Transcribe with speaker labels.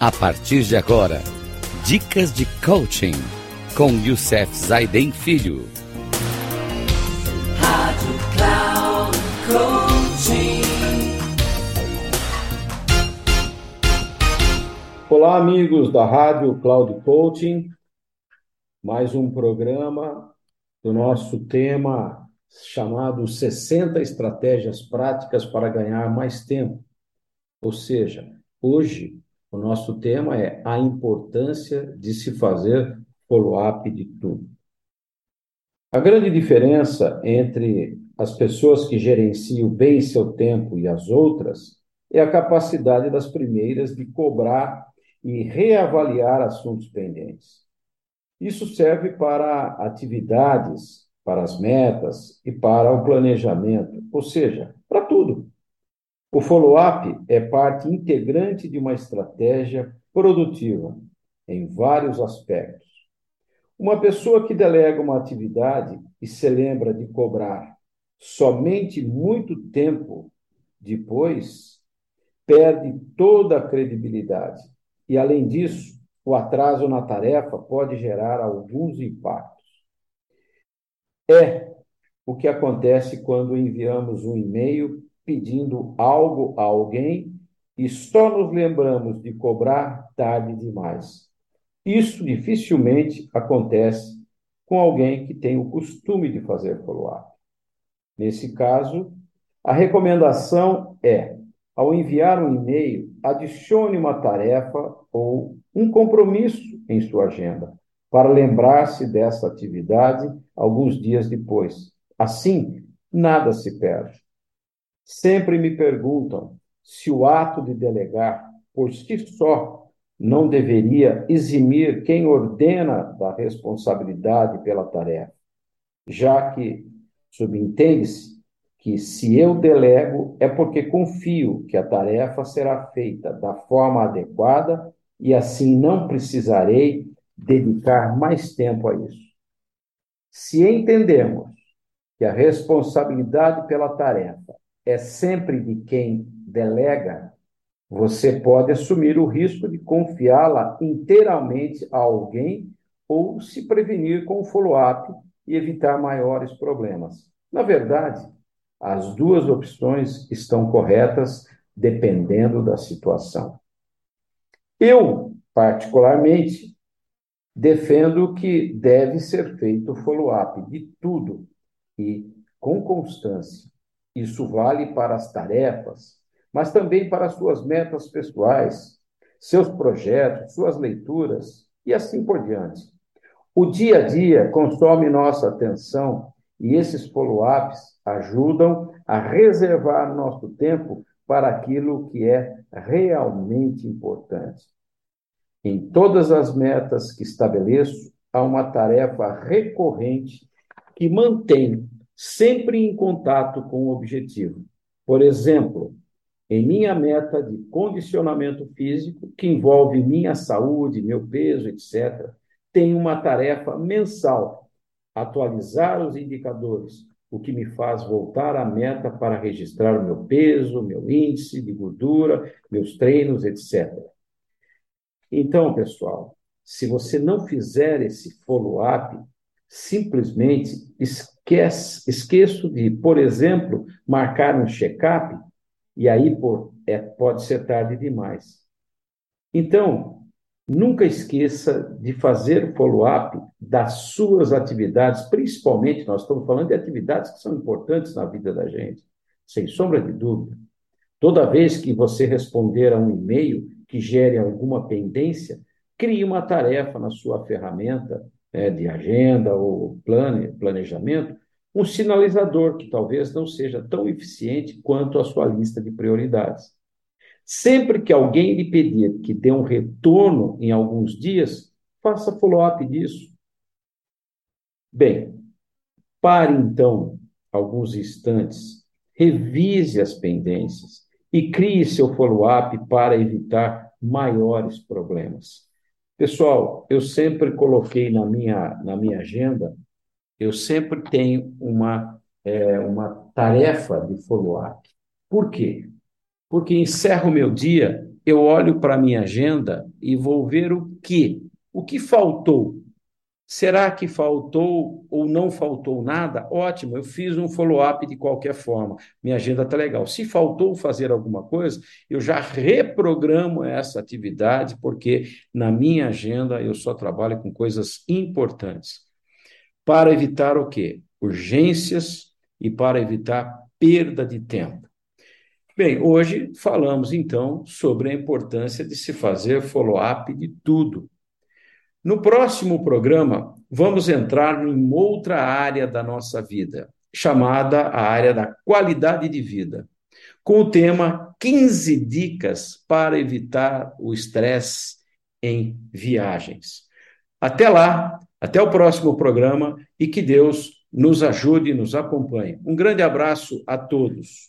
Speaker 1: A partir de agora, dicas de coaching com Youssef Zaiden Filho. Rádio Cloud Coaching.
Speaker 2: Olá, amigos da Rádio Cloud Coaching. Mais um programa do nosso tema chamado 60 estratégias práticas para ganhar mais tempo. Ou seja, hoje o nosso tema é a importância de se fazer follow-up de tudo. A grande diferença entre as pessoas que gerenciam bem seu tempo e as outras é a capacidade das primeiras de cobrar e reavaliar assuntos pendentes. Isso serve para atividades, para as metas e para o planejamento, ou seja, para tudo. O follow-up é parte integrante de uma estratégia produtiva em vários aspectos. Uma pessoa que delega uma atividade e se lembra de cobrar somente muito tempo depois, perde toda a credibilidade. E, além disso, o atraso na tarefa pode gerar alguns impactos. É o que acontece quando enviamos um e-mail pedindo algo a alguém e só nos lembramos de cobrar tarde demais. Isso dificilmente acontece com alguém que tem o costume de fazer follow-up. Nesse caso, a recomendação é, ao enviar um e-mail, adicione uma tarefa ou um compromisso em sua agenda, para lembrar-se dessa atividade alguns dias depois. Assim, nada se perde. Sempre me perguntam se o ato de delegar, por si só, não deveria eximir quem ordena da responsabilidade pela tarefa, já que subentende-se que se eu delego é porque confio que a tarefa será feita da forma adequada e assim não precisarei dedicar mais tempo a isso. Se entendemos que a responsabilidade pela tarefa é sempre de quem delega, você pode assumir o risco de confiá-la inteiramente a alguém ou se prevenir com o follow-up e evitar maiores problemas. Na verdade, as duas opções estão corretas dependendo da situação. Eu, particularmente, defendo que deve ser feito follow-up de tudo e com constância. Isso vale para as tarefas, mas também para as suas metas pessoais, seus projetos, suas leituras e assim por diante. O dia a dia consome nossa atenção e esses follow-ups ajudam a reservar nosso tempo para aquilo que é realmente importante. Em todas as metas que estabeleço, há uma tarefa recorrente que mantém sempre em contato com o objetivo. Por exemplo, em minha meta de condicionamento físico, que envolve minha saúde, meu peso, etc., tenho uma tarefa mensal: atualizar os indicadores, o que me faz voltar à meta para registrar o meu peso, meu índice de gordura, meus treinos, etc. Então, pessoal, se você não fizer esse follow-up, simplesmente esquece, esqueço de, por exemplo, marcar um check-up, e aí é, pode ser tarde demais. Então, nunca esqueça de fazer follow-up das suas atividades, principalmente, nós estamos falando de atividades que são importantes na vida da gente, sem sombra de dúvida. Toda vez que você responder a um e-mail que gere alguma pendência, crie uma tarefa na sua ferramenta né, de agenda ou plane, planejamento, um sinalizador que talvez não seja tão eficiente quanto a sua lista de prioridades. Sempre que alguém lhe pedir que dê um retorno em alguns dias, faça follow-up disso. Bem, pare então alguns instantes, revise as pendências e crie seu follow-up para evitar maiores problemas. Pessoal, eu sempre coloquei na minha, na minha agenda, eu sempre tenho uma, é, uma tarefa de follow-up. Por quê? Porque encerro o meu dia, eu olho para a minha agenda e vou ver o que, o que faltou. Será que faltou ou não faltou nada? Ótimo, eu fiz um follow-up de qualquer forma. Minha agenda está legal. Se faltou fazer alguma coisa, eu já reprogramo essa atividade, porque na minha agenda eu só trabalho com coisas importantes. Para evitar o quê? Urgências e para evitar perda de tempo. Bem, hoje falamos então sobre a importância de se fazer follow-up de tudo. No próximo programa, vamos entrar em outra área da nossa vida, chamada a área da qualidade de vida, com o tema 15 dicas para evitar o estresse em viagens. Até lá, até o próximo programa e que Deus nos ajude e nos acompanhe. Um grande abraço a todos.